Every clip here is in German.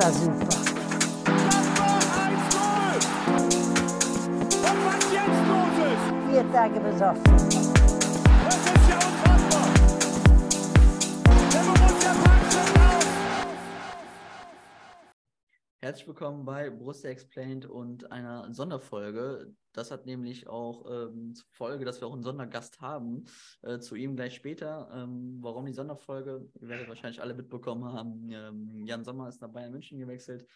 war super. Und was jetzt los ist, Vier Tage besoffen. Herzlich willkommen bei Borussia Explained und einer Sonderfolge. Das hat nämlich auch ähm, zur Folge, dass wir auch einen Sondergast haben. Äh, zu ihm gleich später. Ähm, warum die Sonderfolge? Ihr werdet wahrscheinlich alle mitbekommen haben. Ähm, Jan Sommer ist nach Bayern München gewechselt.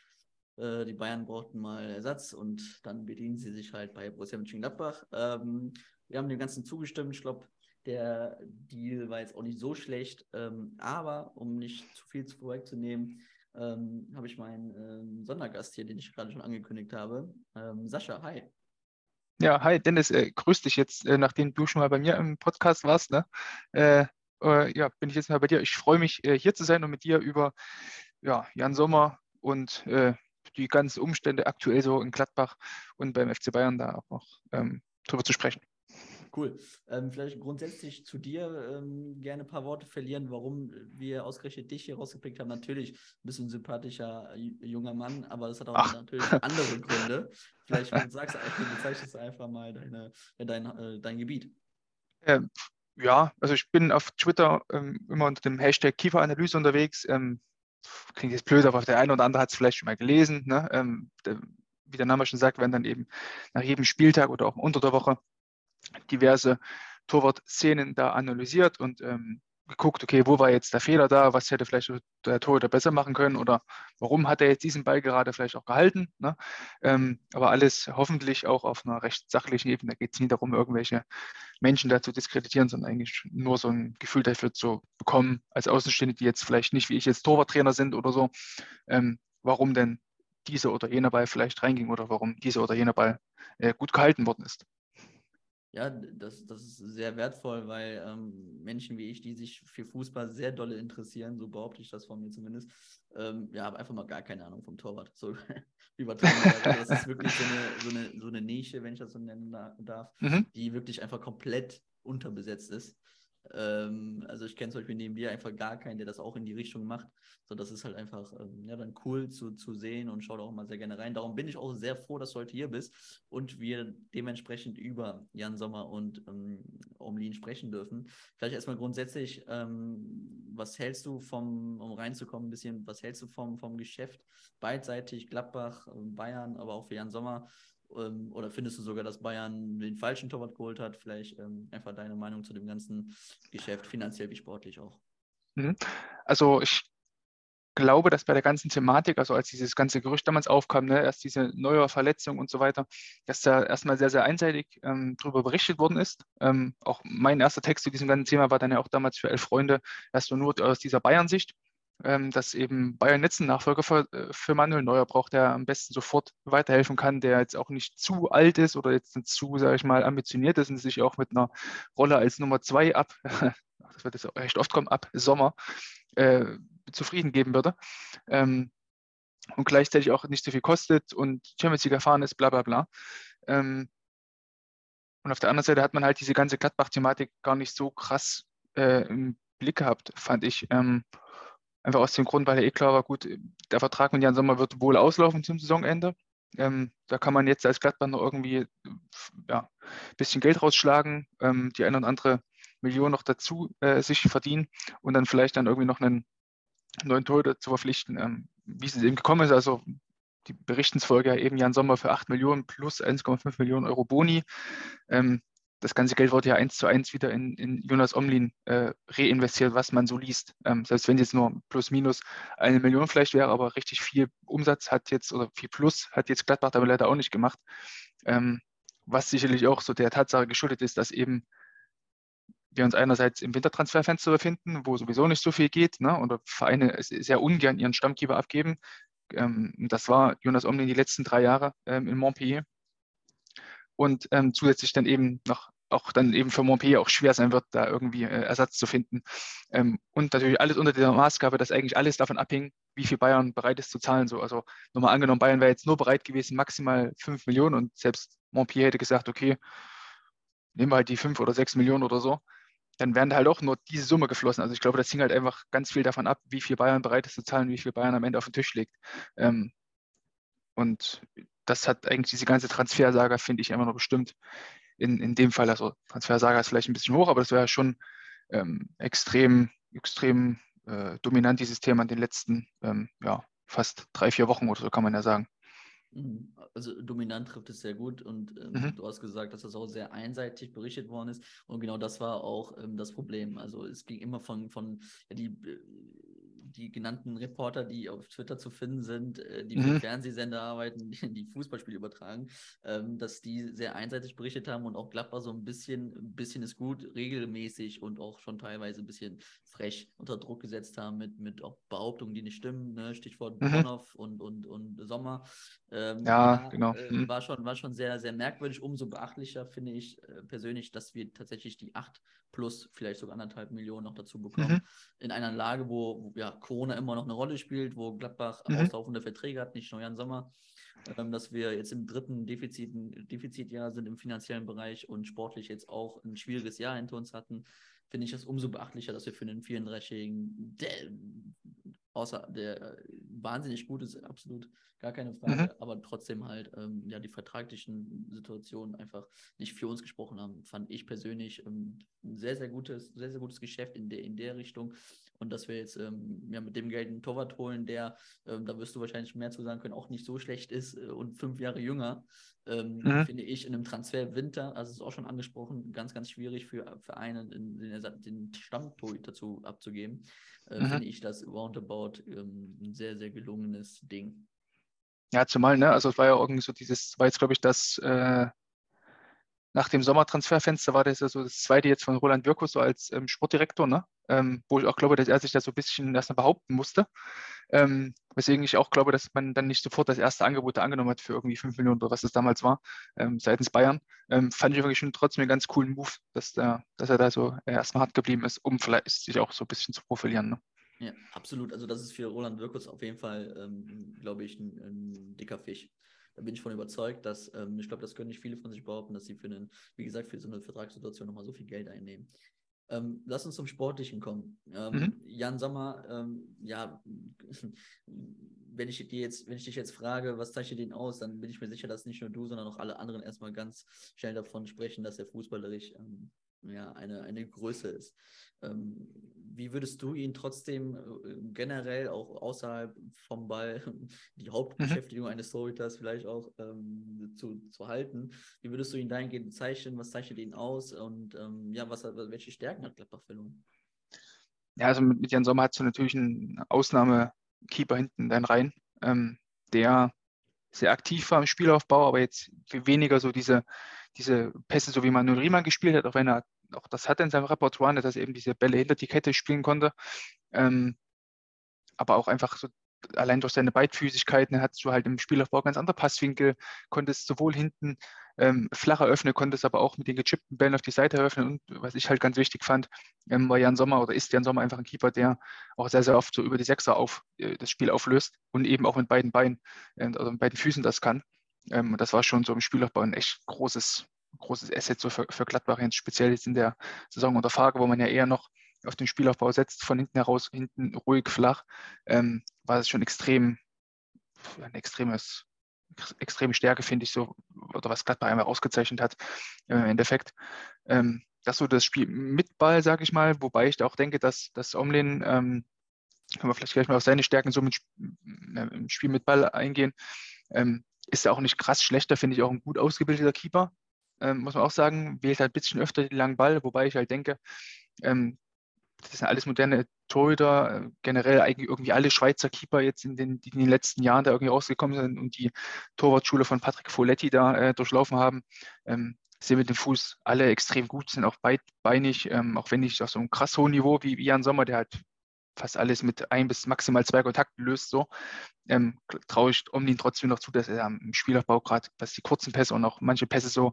Äh, die Bayern brauchten mal Ersatz und dann bedienen sie sich halt bei Borussia Mönchengladbach. Ähm, wir haben dem Ganzen zugestimmt. Ich glaube, der Deal war jetzt auch nicht so schlecht. Ähm, aber um nicht zu viel vorwegzunehmen, ähm, habe ich meinen ähm, Sondergast hier, den ich gerade schon angekündigt habe. Ähm, Sascha, hi. Ja, hi Dennis, äh, grüß dich jetzt, äh, nachdem du schon mal bei mir im Podcast warst, ne? Äh, äh, ja, bin ich jetzt mal bei dir. Ich freue mich, äh, hier zu sein und mit dir über ja, Jan Sommer und äh, die ganzen Umstände aktuell so in Gladbach und beim FC Bayern da auch noch ähm, drüber zu sprechen. Cool. Ähm, vielleicht grundsätzlich zu dir ähm, gerne ein paar Worte verlieren, warum wir ausgerechnet dich hier rausgepickt haben. Natürlich ein bisschen sympathischer j- junger Mann, aber das hat auch Ach. natürlich andere Gründe. Vielleicht sagst du einfach, bezeichnest du einfach mal deine, äh, dein, äh, dein Gebiet. Ähm, ja, also ich bin auf Twitter ähm, immer unter dem Hashtag Kieferanalyse unterwegs. Ähm, klingt jetzt blöd, aber der eine oder andere hat es vielleicht schon mal gelesen. Ne? Ähm, der, wie der Name schon sagt, werden dann eben nach jedem Spieltag oder auch unter der Woche diverse Torwart-Szenen da analysiert und ähm, geguckt, okay, wo war jetzt der Fehler da, was hätte vielleicht der Torhüter besser machen können oder warum hat er jetzt diesen Ball gerade vielleicht auch gehalten. Ne? Ähm, aber alles hoffentlich auch auf einer recht sachlichen Ebene. Da geht es nie darum, irgendwelche Menschen da zu diskreditieren, sondern eigentlich nur so ein Gefühl dafür zu bekommen, als Außenstehende, die jetzt vielleicht nicht wie ich jetzt Torwarttrainer sind oder so, ähm, warum denn dieser oder jener Ball vielleicht reinging oder warum dieser oder jener Ball äh, gut gehalten worden ist. Ja, das, das ist sehr wertvoll, weil ähm, Menschen wie ich, die sich für Fußball sehr dolle interessieren, so behaupte ich das von mir zumindest, ähm, ja, haben einfach mal gar keine Ahnung vom Torwart. So übertrieben. gesagt. Also das ist wirklich so eine, so, eine, so eine Nische, wenn ich das so nennen da- darf, Mhm. die wirklich einfach komplett unterbesetzt ist. Ähm, also ich kenne zum Beispiel neben dir einfach gar keinen, der das auch in die Richtung macht. So, das ist halt einfach ähm, ja, dann cool zu, zu sehen und schaut auch immer sehr gerne rein. Darum bin ich auch sehr froh, dass du heute hier bist und wir dementsprechend über Jan Sommer und ähm, Omlin sprechen dürfen. Vielleicht erstmal grundsätzlich, ähm, was hältst du vom, um reinzukommen, ein bisschen, was hältst du vom, vom Geschäft beidseitig, Gladbach, ähm, Bayern, aber auch für Jan Sommer? Ähm, oder findest du sogar, dass Bayern den falschen Torwart geholt hat? Vielleicht ähm, einfach deine Meinung zu dem ganzen Geschäft, finanziell wie sportlich auch. Mhm. Also ich glaube, dass bei der ganzen Thematik, also als dieses ganze Gerücht damals aufkam, ne, erst diese neue Verletzung und so weiter, dass da erstmal sehr, sehr einseitig ähm, darüber berichtet worden ist. Ähm, auch mein erster Text zu diesem ganzen Thema war dann ja auch damals für elf Freunde erst nur aus dieser Bayern-Sicht, dass eben Bayern jetzt einen Nachfolger für, äh, für Manuel Neuer braucht, der am besten sofort weiterhelfen kann, der jetzt auch nicht zu alt ist oder jetzt nicht zu, sage ich mal, ambitioniert ist und sich auch mit einer Rolle als Nummer zwei ab, das wird jetzt auch recht oft kommen, ab Sommer äh, zufrieden geben würde. Ähm, und gleichzeitig auch nicht so viel kostet und Champions League erfahren ist, bla bla bla. Ähm, und auf der anderen Seite hat man halt diese ganze Gladbach-Thematik gar nicht so krass äh, im Blick gehabt, fand ich. Ähm, einfach aus dem Grund, weil ja eh klar war, gut, der Vertrag mit Jan Sommer wird wohl auslaufen zum Saisonende. Ähm, da kann man jetzt als Gladbach noch irgendwie ja, ein bisschen Geld rausschlagen, ähm, die eine oder andere Million noch dazu äh, sich verdienen und dann vielleicht dann irgendwie noch einen neuen Torhüter zu verpflichten. Ähm, wie es eben gekommen ist, also die Berichtensfolge ja eben Jan Sommer für 8 Millionen plus 1,5 Millionen Euro Boni. Ähm, das ganze Geld wurde ja eins zu eins wieder in, in Jonas Omlin äh, reinvestiert, was man so liest. Ähm, selbst wenn jetzt nur plus minus eine Million vielleicht wäre, aber richtig viel Umsatz hat jetzt oder viel Plus hat jetzt Gladbach damit leider auch nicht gemacht. Ähm, was sicherlich auch so der Tatsache geschuldet ist, dass eben wir uns einerseits im Wintertransferfenster befinden, wo sowieso nicht so viel geht, ne, oder Vereine sehr ungern ihren Stammkeeper abgeben. Ähm, das war Jonas Omlin die letzten drei Jahre ähm, in Montpellier. Und ähm, zusätzlich dann eben noch auch dann eben für Montpellier auch schwer sein wird, da irgendwie äh, Ersatz zu finden. Ähm, und natürlich alles unter der Maßgabe, dass eigentlich alles davon abhing, wie viel Bayern bereit ist zu zahlen. So, also nochmal angenommen, Bayern wäre jetzt nur bereit gewesen, maximal 5 Millionen und selbst Montpellier hätte gesagt, okay, nehmen wir halt die 5 oder 6 Millionen oder so. dann werden da halt auch nur diese Summe geflossen. Also ich glaube, das hing halt einfach ganz viel davon ab, wie viel Bayern bereit ist zu zahlen, wie viel Bayern am Ende auf den Tisch legt. Ähm, und das hat eigentlich diese ganze Transfersaga, finde ich, immer noch bestimmt. In, in dem Fall, also Transfersaga ist vielleicht ein bisschen hoch, aber das wäre schon ähm, extrem, extrem äh, dominant, dieses Thema in den letzten ähm, ja, fast drei, vier Wochen oder so, kann man ja sagen. Mhm. Also dominant trifft es sehr gut und ähm, mhm. du hast gesagt, dass das auch sehr einseitig berichtet worden ist und genau das war auch ähm, das Problem. Also es ging immer von, von ja, die äh, die genannten Reporter, die auf Twitter zu finden sind, äh, die mhm. für Fernsehsender arbeiten, die, die Fußballspiele übertragen, ähm, dass die sehr einseitig berichtet haben und auch Gladbach so ein bisschen, ein bisschen ist gut, regelmäßig und auch schon teilweise ein bisschen frech unter Druck gesetzt haben mit, mit auch Behauptungen, die nicht stimmen, ne? Stichwort mhm. Bonhoff und, und, und Sommer. Ähm, ja, ja, genau. Äh, mhm. war, schon, war schon sehr, sehr merkwürdig. Umso beachtlicher finde ich äh, persönlich, dass wir tatsächlich die acht plus vielleicht sogar anderthalb Millionen noch dazu bekommen. Mhm. In einer Lage, wo, wo, ja, Corona immer noch eine Rolle spielt, wo Gladbach mhm. auslaufende Verträge hat, nicht nur Jan Sommer. Ähm, dass wir jetzt im dritten Defizit, Defizitjahr sind im finanziellen Bereich und sportlich jetzt auch ein schwieriges Jahr hinter uns hatten, finde ich es umso beachtlicher, dass wir für einen 34-Jährigen, der, außer der wahnsinnig gut ist, absolut gar keine Frage, mhm. aber trotzdem halt ähm, ja die vertraglichen Situationen einfach nicht für uns gesprochen haben, fand ich persönlich ähm, ein sehr, sehr gutes, sehr, sehr gutes Geschäft in der, in der Richtung. Und dass wir jetzt ähm, ja, mit dem Geld einen Torwart holen, der, ähm, da wirst du wahrscheinlich mehr zu sagen können, auch nicht so schlecht ist äh, und fünf Jahre jünger, ähm, mhm. finde ich in einem Transfer Winter, also ist auch schon angesprochen, ganz, ganz schwierig für Vereine, den, den, den Stammtorhüter dazu abzugeben. Äh, mhm. Finde ich das roundabout ähm, ein sehr, sehr gelungenes Ding. Ja, zumal, ne, also es war ja irgendwie so dieses, war jetzt glaube ich das äh, nach dem Sommertransferfenster war das ja so das zweite jetzt von Roland Wirkus so als ähm, Sportdirektor, ne? Ähm, wo ich auch glaube, dass er sich da so ein bisschen erstmal behaupten musste. Ähm, weswegen ich auch glaube, dass man dann nicht sofort das erste Angebot angenommen hat für irgendwie 5 Millionen oder was es damals war, ähm, seitens Bayern. Ähm, fand ich wirklich schon trotzdem einen ganz coolen Move, dass, der, dass er da so erstmal hart geblieben ist, um vielleicht sich auch so ein bisschen zu profilieren. Ne? Ja, absolut. Also das ist für Roland Wirkus auf jeden Fall, ähm, glaube ich, ein, ein, dicker Fisch. Da bin ich von überzeugt, dass, ähm, ich glaube, das können nicht viele von sich behaupten, dass sie für einen, wie gesagt, für so eine Vertragssituation nochmal so viel Geld einnehmen. Ähm, lass uns zum Sportlichen kommen. Ähm, mhm. Jan Sommer, ähm, ja, wenn ich dir jetzt, wenn ich dich jetzt frage, was zeichnet den aus, dann bin ich mir sicher, dass nicht nur du, sondern auch alle anderen erstmal ganz schnell davon sprechen, dass er fußballerisch ähm, ja, eine, eine Größe ist. Ähm, wie würdest du ihn trotzdem äh, generell auch außerhalb vom Ball, die Hauptbeschäftigung mhm. eines Torhüters vielleicht auch ähm, zu, zu halten, wie würdest du ihn dahingehend bezeichnen? Was zeichnet ihn aus und ähm, ja, was, welche Stärken hat Gladbach verloren? Ja, also mit, mit Jan Sommer hast du natürlich einen Ausnahmekeeper hinten dann rein, ähm, der sehr aktiv war im Spielaufbau, aber jetzt weniger so diese, diese Pässe, so wie Manuel Riemann gespielt hat, auch wenn er auch das hat in seinem Repertoire, dass er eben diese Bälle hinter die Kette spielen konnte. Ähm, aber auch einfach so allein durch seine Beidfüßigkeiten hat du halt im Spielaufbau ganz andere Passwinkel, konntest sowohl hinten ähm, flacher öffnen, konntest aber auch mit den gechippten Bällen auf die Seite eröffnen. Und was ich halt ganz wichtig fand, ähm, war Jan Sommer oder ist Jan Sommer einfach ein Keeper, der auch sehr, sehr oft so über die Sechser auf äh, das Spiel auflöst und eben auch mit beiden Beinen, äh, also mit beiden Füßen das kann. Ähm, und das war schon so im Spielaufbau ein echt großes, großes Asset so für, für Gladbach, jetzt speziell jetzt in der Saison unter Frage, wo man ja eher noch auf den Spielaufbau setzt, von hinten heraus, hinten ruhig, flach, ähm, war es schon extrem, ein extremes, extreme Stärke, finde ich so, oder was Gladbach einmal ausgezeichnet hat äh, im Endeffekt. Ähm, das so das Spiel mit Ball, sage ich mal, wobei ich da auch denke, dass, dass Omlin, ähm, können wir vielleicht gleich mal auf seine Stärken so mit, äh, im Spiel mit Ball eingehen, ähm, ist ja auch nicht krass schlechter, finde ich auch ein gut ausgebildeter Keeper ähm, muss man auch sagen, wählt halt ein bisschen öfter den langen Ball, wobei ich halt denke, ähm, das sind alles moderne Torhüter, äh, generell eigentlich irgendwie alle Schweizer Keeper jetzt in den, in den letzten Jahren da irgendwie rausgekommen sind und die Torwartschule von Patrick Folletti da äh, durchlaufen haben, ähm, sind mit dem Fuß alle extrem gut, sind auch beidbeinig, ähm, auch wenn nicht auf so einem krass hohen Niveau wie, Jan Sommer, der halt fast alles mit ein bis maximal zwei Kontakten löst, so, ähm, traue ich Omlin trotzdem noch zu, dass er im Spielaufbau gerade, was die kurzen Pässe und auch manche Pässe so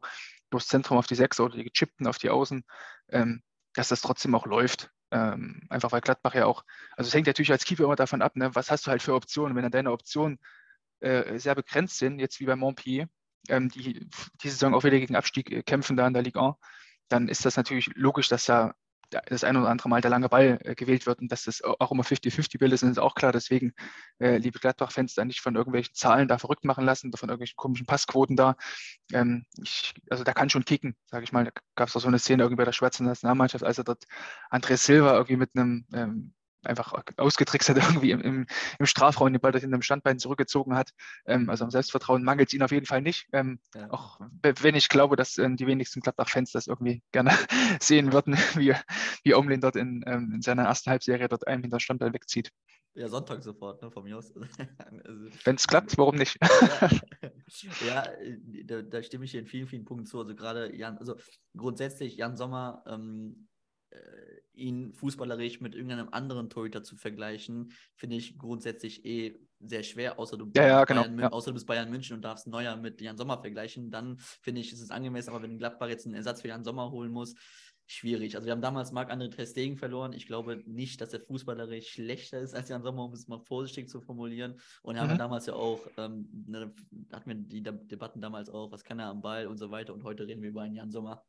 durchs Zentrum auf die Sechs oder die gechippten auf die Außen, ähm, dass das trotzdem auch läuft. Ähm, einfach weil Gladbach ja auch, also es hängt natürlich als Keeper immer davon ab, ne, was hast du halt für Optionen. Wenn dann deine Optionen äh, sehr begrenzt sind, jetzt wie bei Montpellier, ähm, die diese Saison auch wieder gegen Abstieg äh, kämpfen da in der Ligue 1, dann ist das natürlich logisch, dass da das ein oder andere Mal der lange Ball äh, gewählt wird und dass das auch immer 50-50-Bild ist, ist auch klar. Deswegen, äh, liebe Gladbach-Fans, da nicht von irgendwelchen Zahlen da verrückt machen lassen oder von irgendwelchen komischen Passquoten da. Ähm, ich, also da kann schon kicken, sage ich mal. Da gab es auch so eine Szene irgendwie bei der Schweizer Nationalmannschaft, als er dort André Silva irgendwie mit einem ähm, einfach ausgetrickst hat, irgendwie im, im, im Strafraum den Ball hinter dem Standbein zurückgezogen hat. Ähm, also am Selbstvertrauen mangelt es ihn auf jeden Fall nicht. Ähm, ja. Auch wenn ich glaube, dass ähm, die wenigsten Gladbach-Fans das irgendwie gerne sehen würden, wie, wie Omlin dort in, ähm, in seiner ersten Halbserie dort einen hinter Standbein wegzieht. Ja, Sonntag sofort, ne, von mir aus. also, Wenn es klappt, warum nicht? ja, äh, da, da, stimme ich dir in vielen, vielen Punkten zu. Also gerade Jan, also grundsätzlich Jan Sommer ähm, äh, ihn fußballerisch mit irgendeinem anderen Torhüter zu vergleichen, finde ich grundsätzlich eh sehr schwer, außer du, ja, ja, genau, Bayern, ja. außer du bist Bayern München und darfst Neuer mit Jan Sommer vergleichen, dann finde ich, ist es angemessen, aber wenn Gladbach jetzt einen Ersatz für Jan Sommer holen muss, schwierig. Also wir haben damals Marc-André Testegen verloren. Ich glaube nicht, dass er fußballerisch schlechter ist als Jan Sommer, um es mal vorsichtig zu formulieren. Und mhm. haben damals ja auch, ähm, ne, hatten wir die Debatten damals auch, was kann er am Ball und so weiter. Und heute reden wir über einen Jan Sommer,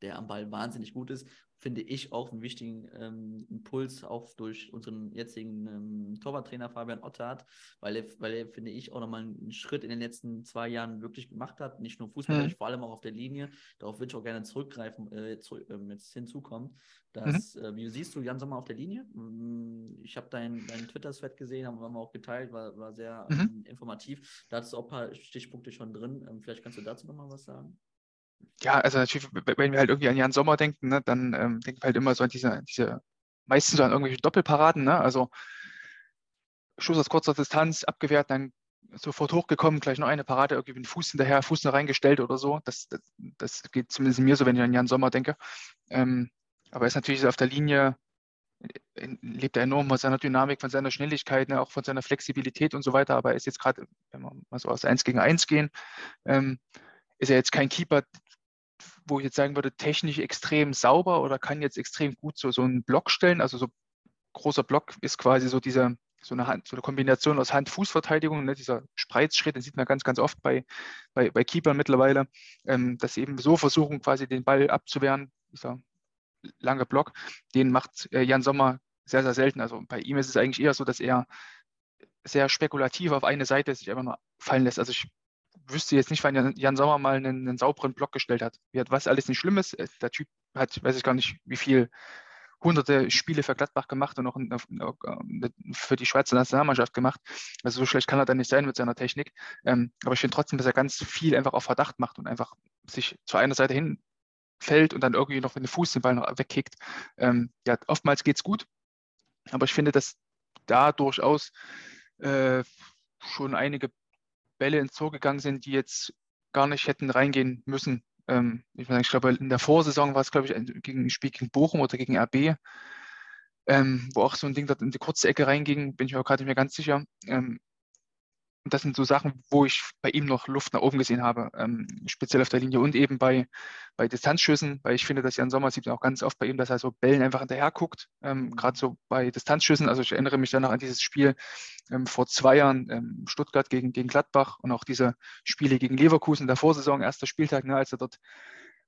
der am Ball wahnsinnig gut ist finde ich auch einen wichtigen ähm, Impuls, auch durch unseren jetzigen ähm, Torwarttrainer Fabian Ottert, weil er, weil er, finde ich, auch nochmal einen Schritt in den letzten zwei Jahren wirklich gemacht hat, nicht nur fußballerisch, mhm. vor allem auch auf der Linie. Darauf würde ich auch gerne zurückgreifen, äh, zu, äh, jetzt hinzukommen. Dass, mhm. äh, wie siehst du Jan Sommer auf der Linie? Mm, ich habe deinen dein Twitter-Thread gesehen, haben wir auch geteilt, war, war sehr mhm. ähm, informativ. Da hast du auch ein paar Stichpunkte schon drin. Ähm, vielleicht kannst du dazu nochmal was sagen ja, also natürlich, wenn wir halt irgendwie an Jan Sommer denken, ne, dann ähm, denken wir halt immer so an diese, diese meistens so an irgendwelche Doppelparaden, ne? Also Schuss aus kurzer Distanz abgewehrt, dann sofort hochgekommen, gleich noch eine Parade, irgendwie mit dem Fuß hinterher, Fuß noch reingestellt oder so. Das, das, das geht zumindest mir so, wenn ich an Jan Sommer denke. Ähm, aber er ist natürlich auf der Linie, äh, lebt er enorm von seiner Dynamik, von seiner Schnelligkeit, ne, auch von seiner Flexibilität und so weiter. Aber er ist jetzt gerade, wenn wir mal so aus 1 gegen 1 gehen, ähm, ist er jetzt kein Keeper, wo ich jetzt sagen würde, technisch extrem sauber oder kann jetzt extrem gut so, so einen Block stellen. Also so großer Block ist quasi so diese, so eine, Hand, so eine Kombination aus Hand-Fuß-Verteidigung, ne, dieser Spreizschritt, den sieht man ganz, ganz oft bei, bei, bei Keepern mittlerweile, ähm, dass sie eben so versuchen, quasi den Ball abzuwehren, dieser lange Block, den macht äh, Jan Sommer sehr, sehr selten. Also bei ihm ist es eigentlich eher so, dass er sehr spekulativ auf eine Seite sich einfach nur fallen lässt. Also ich wüsste jetzt nicht, wann Jan Sommer mal einen, einen sauberen Block gestellt hat. Was alles nicht schlimm ist. Äh, der Typ hat, weiß ich gar nicht, wie viel hunderte Spiele für Gladbach gemacht und auch für die Schweizer Nationalmannschaft gemacht. Also so schlecht kann er dann nicht sein mit seiner Technik. Ähm, aber ich finde trotzdem, dass er ganz viel einfach auf Verdacht macht und einfach sich zu einer Seite hinfällt und dann irgendwie noch mit dem Fuß den Ball noch wegkickt. Ähm, ja, oftmals geht es gut, aber ich finde, dass da durchaus äh, schon einige Bälle ins Tor gegangen sind, die jetzt gar nicht hätten reingehen müssen. Ähm, ich, meine, ich glaube, in der Vorsaison war es, glaube ich, gegen ein Spiel gegen Bochum oder gegen RB, ähm, wo auch so ein Ding dort in die kurze Ecke reinging, bin ich mir gerade nicht mehr ganz sicher. Ähm, und das sind so Sachen, wo ich bei ihm noch Luft nach oben gesehen habe, ähm, speziell auf der Linie und eben bei, bei Distanzschüssen, weil ich finde, dass Jan Sommer sieht man auch ganz oft bei ihm, dass er so Bällen einfach hinterher guckt, ähm, mhm. gerade so bei Distanzschüssen. Also ich erinnere mich dann noch an dieses Spiel ähm, vor zwei Jahren, ähm, Stuttgart gegen, gegen Gladbach und auch diese Spiele gegen Leverkusen in der Vorsaison, erster Spieltag, ne, als er dort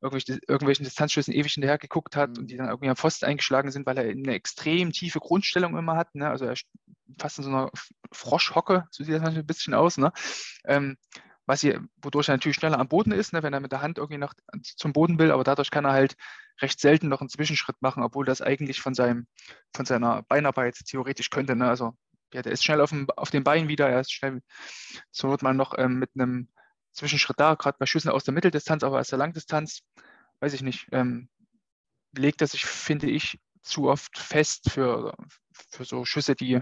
irgendwelche, irgendwelchen Distanzschüssen ewig hinterher geguckt hat und die dann irgendwie am Pfosten eingeschlagen sind, weil er eine extrem tiefe Grundstellung immer hat. Ne? Also er fast in so einer Froschhocke, so sieht das ein bisschen aus. Ne? Ähm, was hier, wodurch er natürlich schneller am Boden ist, ne, wenn er mit der Hand irgendwie noch zum Boden will, aber dadurch kann er halt recht selten noch einen Zwischenschritt machen, obwohl das eigentlich von, seinem, von seiner Beinarbeit theoretisch könnte. Ne? Also ja, der ist schnell auf, dem, auf den Beinen wieder, er ist schnell zur Not mal noch ähm, mit einem Zwischenschritt da, gerade bei Schüssen aus der Mitteldistanz, aber aus der Langdistanz, weiß ich nicht, ähm, legt er sich, finde ich, zu oft fest für, für so Schüsse, die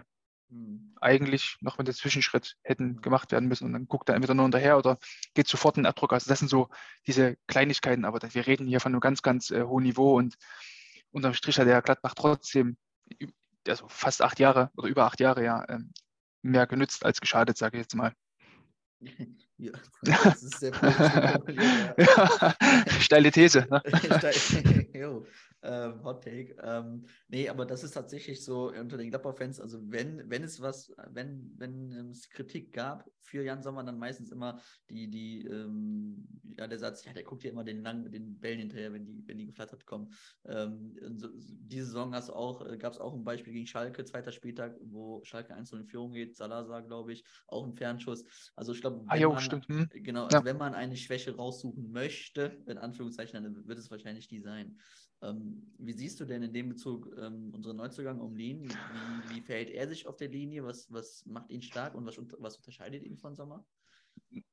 mhm. eigentlich noch mit dem Zwischenschritt hätten gemacht werden müssen und dann guckt er entweder nur hinterher oder geht sofort in den Abdruck. Also das sind so diese Kleinigkeiten, aber wir reden hier von einem ganz, ganz äh, hohen Niveau und unterm Strich hat der Gladbach trotzdem also fast acht Jahre oder über acht Jahre ja ähm, mehr genützt als geschadet, sage ich jetzt mal. Ja, das ist sehr ja. Steile These. Ne? Ähm, Hot Take. Ähm, nee, aber das ist tatsächlich so unter den Gladbach-Fans, also wenn, wenn es was, wenn, wenn es Kritik gab für Jan Sommer, dann meistens immer die, die, ähm, ja, der Satz, ja, der guckt ja immer den lang, den Bällen hinterher, wenn die, wenn die geflattert kommen. Ähm, so, diese Saison hast auch, äh, gab es auch ein Beispiel gegen Schalke, zweiter Spieltag, wo Schalke 1 in Führung geht, Salazar, glaube ich, auch ein Fernschuss. Also ich glaube, ah. Hm. genau, also ja. wenn man eine Schwäche raussuchen möchte, in Anführungszeichen, dann wird es wahrscheinlich die sein. Ähm, wie siehst du denn in dem Bezug ähm, unseren Neuzugang Omlin? Wie, wie verhält er sich auf der Linie? Was, was macht ihn stark und was, was unterscheidet ihn von Sommer?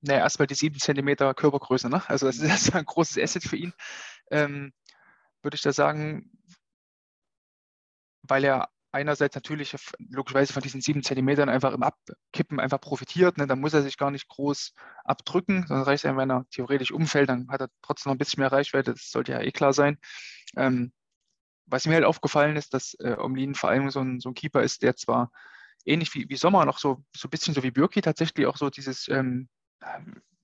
Naja, erstmal die 7 cm Körpergröße. Ne? Also das ist erstmal ein großes Asset für ihn. Ähm, würde ich da sagen, weil er einerseits natürlich logischerweise von diesen sieben Zentimetern einfach im Abkippen einfach profitiert. Ne? Da muss er sich gar nicht groß abdrücken, sondern reicht es, wenn er theoretisch umfällt, dann hat er trotzdem noch ein bisschen mehr Reichweite. Das sollte ja eh klar sein. Ähm, was mir halt aufgefallen ist, dass äh, Omlin vor allem so ein, so ein Keeper ist, der zwar ähnlich wie, wie Sommer noch so, so ein bisschen so wie Birki tatsächlich auch so dieses ähm,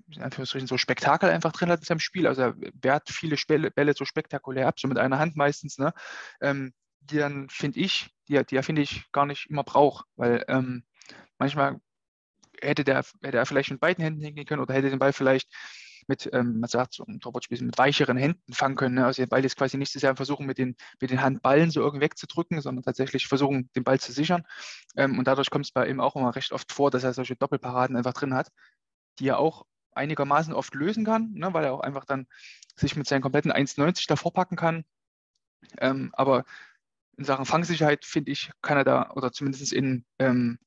in Anführungsstrichen so Spektakel einfach drin hat in seinem Spiel. Also er wehrt viele Bälle so spektakulär ab, so mit einer Hand meistens. Ne? Ähm, die dann, finde ich, die, die er, finde ich, gar nicht immer braucht. Weil ähm, manchmal hätte der, hätte er vielleicht mit beiden Händen hingehen können oder hätte den Ball vielleicht mit, ähm, man sagt so im Torwartspiel, mit weicheren Händen fangen können. Ne? Also den Ball ist quasi nicht so sehr versuchen, mit den, mit den Handballen so irgendwie wegzudrücken, sondern tatsächlich versuchen, den Ball zu sichern. Ähm, und dadurch kommt es bei ihm auch immer recht oft vor, dass er solche Doppelparaden einfach drin hat, die er auch einigermaßen oft lösen kann, ne? weil er auch einfach dann sich mit seinen kompletten 1,90 davor packen kann. Ähm, aber in Sachen Fangsicherheit, finde ich, kann er da, oder zumindest in, ähm,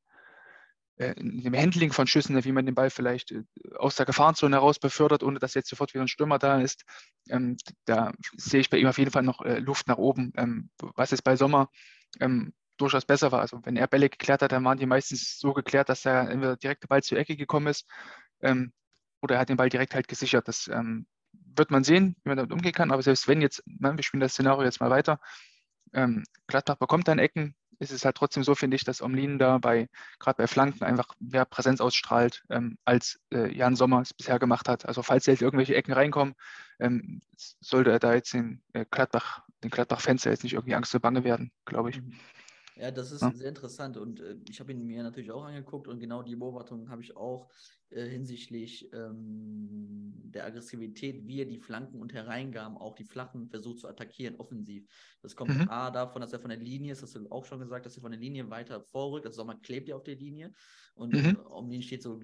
äh, in dem Handling von Schüssen, wie man den Ball vielleicht äh, aus der Gefahrenzone heraus befördert, ohne dass jetzt sofort wieder ein Stürmer da ist, ähm, da sehe ich bei ihm auf jeden Fall noch äh, Luft nach oben, ähm, was es bei Sommer ähm, durchaus besser war. Also wenn er Bälle geklärt hat, dann waren die meistens so geklärt, dass er entweder direkt der Ball zur Ecke gekommen ist ähm, oder er hat den Ball direkt halt gesichert. Das ähm, wird man sehen, wie man damit umgehen kann. Aber selbst wenn jetzt, ne, wir spielen das Szenario jetzt mal weiter, ähm, Gladbach bekommt dann Ecken, ist es halt trotzdem so, finde ich, dass Omlin da bei, gerade bei Flanken einfach mehr Präsenz ausstrahlt, ähm, als äh, Jan Sommer es bisher gemacht hat. Also falls jetzt irgendwelche Ecken reinkommen, ähm, sollte er da jetzt den äh, Gladbach, den Gladbach-Fans jetzt nicht irgendwie Angst und Bange werden, glaube ich. Mhm. Ja, das ist ja. sehr interessant und äh, ich habe ihn mir natürlich auch angeguckt und genau die Beobachtung habe ich auch äh, hinsichtlich ähm, der Aggressivität, wie er die Flanken und Hereingaben, auch die Flachen, versucht zu attackieren, offensiv. Das kommt mhm. A davon, dass er von der Linie, das hast du auch schon gesagt, dass er von der Linie weiter vorrückt. Also Sommer klebt ja auf der Linie und mhm. um ihn steht so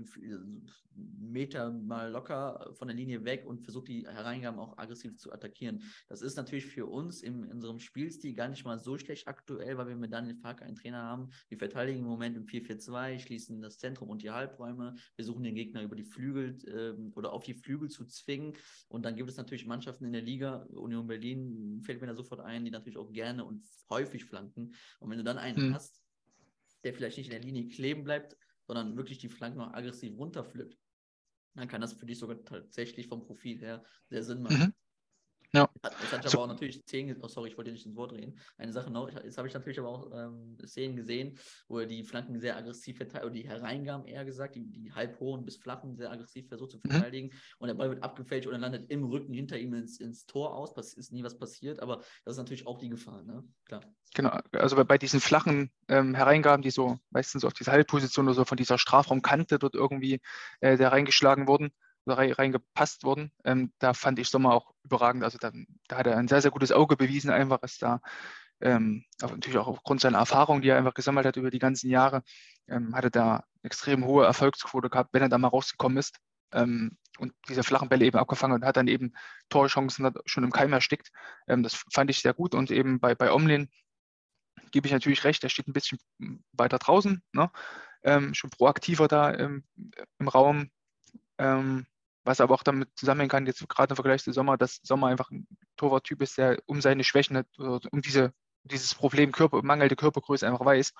Meter mal locker von der Linie weg und versucht die Hereingaben auch aggressiv zu attackieren. Das ist natürlich für uns in, in unserem Spielstil gar nicht mal so schlecht aktuell, weil wir mit Daniel Fark einen Trainer haben. Wir verteidigen im Moment im 4-4-2, schließen das Zentrum und die Halbräume, wir suchen den den Gegner über die Flügel ähm, oder auf die Flügel zu zwingen. Und dann gibt es natürlich Mannschaften in der Liga, Union Berlin fällt mir da sofort ein, die natürlich auch gerne und häufig flanken. Und wenn du dann einen mhm. hast, der vielleicht nicht in der Linie kleben bleibt, sondern wirklich die Flanken noch aggressiv runterpflückt, dann kann das für dich sogar tatsächlich vom Profil her sehr Sinn machen. Mhm. Ja. Jetzt hatte ich so. aber auch natürlich Szenen, oh sorry, ich wollte nicht ins Wort reden. Eine Sache noch, jetzt habe ich natürlich aber auch ähm, Szenen gesehen, wo er die Flanken sehr aggressiv verteidigt, oder die Hereingaben eher gesagt, die, die halb hohen bis flachen sehr aggressiv versucht zu mhm. verteidigen. Mhm. Und der Ball wird abgefälscht und er landet im Rücken hinter ihm ins, ins Tor aus. Pass ist nie was passiert, aber das ist natürlich auch die Gefahr, ne? Klar. Genau, also bei diesen flachen ähm, Hereingaben, die so meistens auf diese Halbposition oder so von dieser Strafraumkante dort irgendwie äh, da reingeschlagen wurden, reingepasst worden. Ähm, da fand ich Sommer auch überragend. Also da, da, hat er ein sehr, sehr gutes Auge bewiesen, einfach ist da ähm, natürlich auch aufgrund seiner Erfahrung, die er einfach gesammelt hat über die ganzen Jahre, ähm, hatte da extrem hohe Erfolgsquote gehabt, wenn er da mal rausgekommen ist ähm, und diese flachen Bälle eben abgefangen und hat dann eben Torchancen schon im Keim erstickt. Ähm, das fand ich sehr gut und eben bei, bei Omlin gebe ich natürlich recht, er steht ein bisschen weiter draußen, ne? ähm, schon proaktiver da im, im Raum, ähm, was aber auch damit zusammenhängen kann, jetzt gerade im Vergleich zu Sommer, dass Sommer einfach ein Torwarttyp ist, der um seine Schwächen, hat, um diese, dieses Problem Körper, mangelnde Körpergröße einfach weiß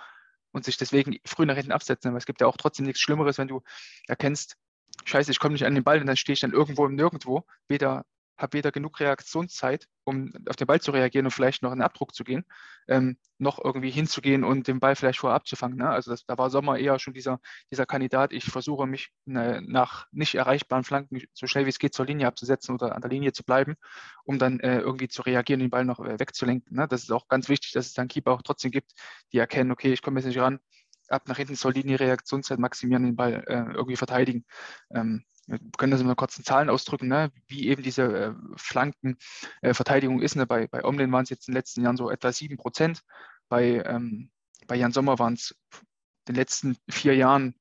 und sich deswegen früh nach hinten absetzen. Aber es gibt ja auch trotzdem nichts Schlimmeres, wenn du erkennst, scheiße, ich komme nicht an den Ball und dann stehe ich dann irgendwo im Nirgendwo. Weder habe weder genug Reaktionszeit, um auf den Ball zu reagieren und vielleicht noch in den Abdruck zu gehen, ähm, noch irgendwie hinzugehen und den Ball vielleicht vorher abzufangen. Ne? Also das, da war Sommer eher schon dieser, dieser Kandidat, ich versuche mich ne, nach nicht erreichbaren Flanken so schnell wie es geht zur Linie abzusetzen oder an der Linie zu bleiben, um dann äh, irgendwie zu reagieren, den Ball noch äh, wegzulenken. Ne? Das ist auch ganz wichtig, dass es dann Keeper auch trotzdem gibt, die erkennen, okay, ich komme jetzt nicht ran, ab nach hinten zur Linie Reaktionszeit maximieren, den Ball äh, irgendwie verteidigen. Ähm, wir können das einer kurzen Zahlen ausdrücken, ne? wie eben diese äh, Flankenverteidigung äh, ist. Ne? Bei, bei Omlin waren es jetzt in den letzten Jahren so etwa 7 Prozent. Bei, ähm, bei Jan Sommer waren es in den letzten vier Jahren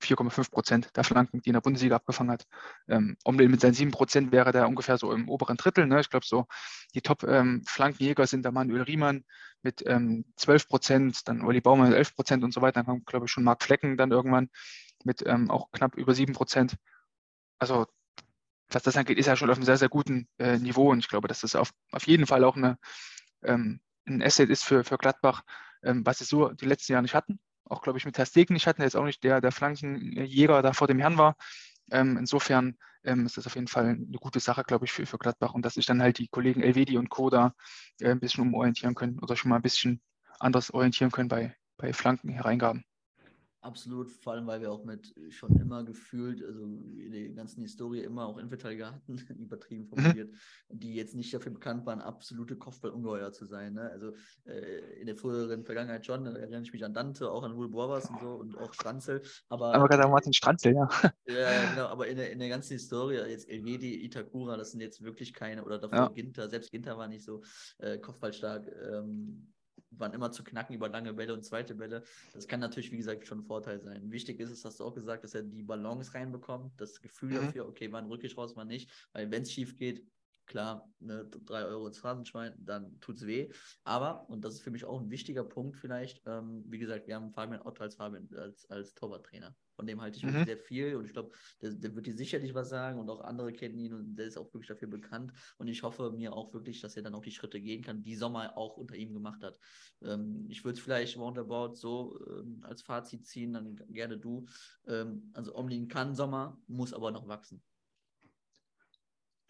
4,5 Prozent der Flanken, die in der Bundesliga abgefangen hat. Ähm, Omlin mit seinen 7 Prozent wäre der ungefähr so im oberen Drittel. Ne? Ich glaube, so die Top-Flankenjäger ähm, sind der Manuel Riemann mit ähm, 12 Prozent, dann Olli Baumann mit 11 Prozent und so weiter. Dann kam, glaube ich, schon Marc Flecken dann irgendwann mit ähm, auch knapp über 7 Prozent also was das angeht, ist er schon auf einem sehr, sehr guten äh, Niveau und ich glaube, dass das auf, auf jeden Fall auch eine, ähm, ein Asset ist für, für Gladbach, ähm, was sie so die letzten Jahre nicht hatten. Auch, glaube ich, mit Herr Stegen nicht hatten, der jetzt auch nicht der, der Flankenjäger da vor dem Herrn war. Ähm, insofern ähm, ist das auf jeden Fall eine gute Sache, glaube ich, für, für Gladbach und dass sich dann halt die Kollegen Elvedi und Co. da äh, ein bisschen umorientieren können oder schon mal ein bisschen anders orientieren können bei, bei Flankenhereingaben. Absolut, vor allem weil wir auch mit schon immer gefühlt, also in der ganzen Historie immer auch Innenverteidiger hatten, übertrieben mhm. formuliert, mhm. die jetzt nicht dafür bekannt waren, absolute Kopfballungeheuer zu sein. Ne? Also äh, in der früheren Vergangenheit schon, da erinnere ich mich an Dante, auch an Rul Borbas und so und auch Stranzel. Aber, aber gerade Martin Stranzel, ja. Ja, genau, aber in der, in der ganzen Historie, jetzt Elvedi, Itakura, das sind jetzt wirklich keine, oder davor ja. Ginter, selbst Ginter war nicht so äh, kopfballstark. Ähm, waren immer zu knacken über lange Bälle und zweite Bälle. Das kann natürlich, wie gesagt, schon ein Vorteil sein. Wichtig ist es, hast du auch gesagt, dass er die Balance reinbekommt, das Gefühl mhm. dafür, okay, wann rück ich raus, wann nicht. Weil wenn es schief geht, klar, ne, drei Euro ins Phrasenschwein, dann tut es weh. Aber, und das ist für mich auch ein wichtiger Punkt vielleicht, ähm, wie gesagt, wir haben Fabian Otto als Fabian als, als Torwarttrainer. Von dem halte ich mhm. sehr viel und ich glaube, der, der, wird dir sicherlich was sagen und auch andere kennen ihn und der ist auch wirklich dafür bekannt. Und ich hoffe mir auch wirklich, dass er dann auch die Schritte gehen kann, die Sommer auch unter ihm gemacht hat. Ähm, ich würde es vielleicht roundabout so ähm, als Fazit ziehen, dann gerne du. Ähm, also Omlin kann Sommer, muss aber noch wachsen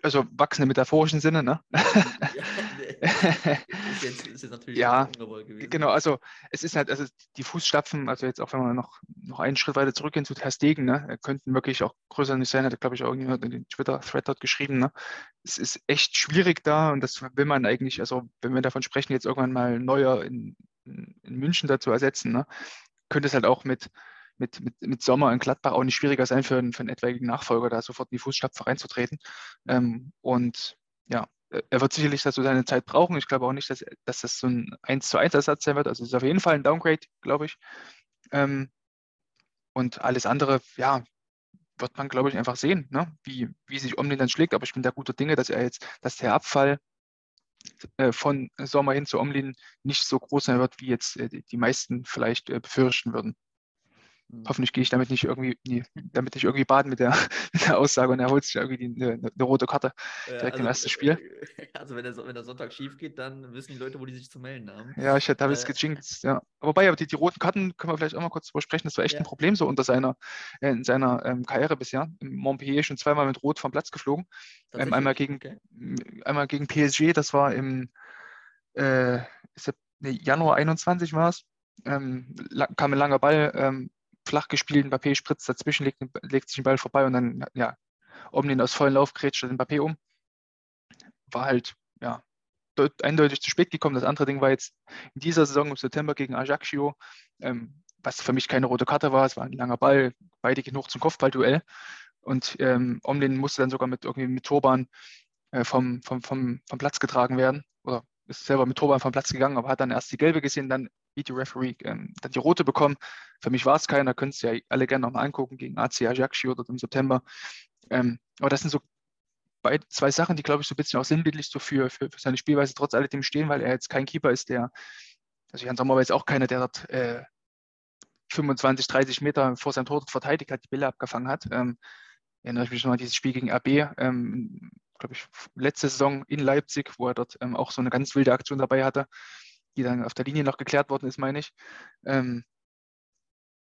also wachsen im metaphorischen Sinne, ne? ist, jetzt, ist jetzt natürlich ja, genau, also es ist halt, also die Fußstapfen, also jetzt auch wenn wir noch, noch einen Schritt weiter zurückgehen zu Terstegen, ne, könnten wirklich auch größer nicht sein, hat glaube ich auch irgendjemand in den Twitter-Thread dort geschrieben, ne? Es ist echt schwierig da und das will man eigentlich, also wenn wir davon sprechen, jetzt irgendwann mal Neuer in, in München dazu ersetzen, ne, könnte es halt auch mit mit, mit, mit Sommer in Gladbach auch nicht schwieriger sein für einen, für einen etwaigen Nachfolger, da sofort in die Fußstapfen reinzutreten. Ähm, und ja, er wird sicherlich dazu seine Zeit brauchen. Ich glaube auch nicht, dass, dass das so ein 1 zu 1 Ersatz sein wird. Also es ist auf jeden Fall ein Downgrade, glaube ich. Ähm, und alles andere, ja, wird man, glaube ich, einfach sehen, ne? wie, wie sich Omni dann schlägt. Aber ich bin da guter Dinge, dass er jetzt, dass der Abfall äh, von Sommer hin zu Omlin nicht so groß sein wird, wie jetzt äh, die meisten vielleicht äh, befürchten würden. Hm. Hoffentlich gehe ich damit nicht irgendwie, nee, damit nicht irgendwie baden mit der, mit der Aussage und er holt sich irgendwie die, eine, eine, rote Karte direkt also, im ersten Spiel. Also wenn der, wenn der Sonntag schief geht, dann wissen die Leute, wo die sich zu melden haben. Ja, ich habe es äh, gejinxt, ja. Wobei, aber die, die roten Karten können wir vielleicht auch mal kurz drüber sprechen. Das war echt ja. ein Problem so unter seiner, äh, in seiner ähm, Karriere bisher. Im Montpellier schon zweimal mit Rot vom Platz geflogen. Ähm, einmal, gegen, okay. einmal gegen PSG, das war im äh, Januar 21 war es. Ähm, kam ein langer Ball, ähm, flach gespielt, Mbappé spritzt dazwischen, legt, legt sich den Ball vorbei und dann, ja, Omlin aus vollen Lauf grätscht Mbappé um. War halt, ja, eindeutig zu spät gekommen. Das andere Ding war jetzt in dieser Saison im September gegen Ajaccio, ähm, was für mich keine rote Karte war. Es war ein langer Ball, beide genug zum Kopfballduell. Und ähm, Omlin musste dann sogar mit irgendwie mit Turban äh, vom, vom, vom, vom Platz getragen werden. Oder ist selber mit Turban vom Platz gegangen, aber hat dann erst die gelbe gesehen, dann Video-Referee ähm, dann die rote bekommen. Für mich war es keiner, könnt es ja alle gerne nochmal angucken gegen AC Ajaccio dort im September. Ähm, aber das sind so beid, zwei Sachen, die, glaube ich, so ein bisschen auch sinnbildlich so für, für, für, seine Spielweise trotz alledem stehen, weil er jetzt kein Keeper ist, der, also Jan Sommer war jetzt auch keiner, der dort äh, 25, 30 Meter vor seinem Tor verteidigt hat, die Bälle abgefangen hat. Ähm, erinnere ich mich noch an dieses Spiel gegen RB, ähm, glaube ich, letzte Saison in Leipzig, wo er dort ähm, auch so eine ganz wilde Aktion dabei hatte die dann auf der Linie noch geklärt worden ist, meine ich. Ähm,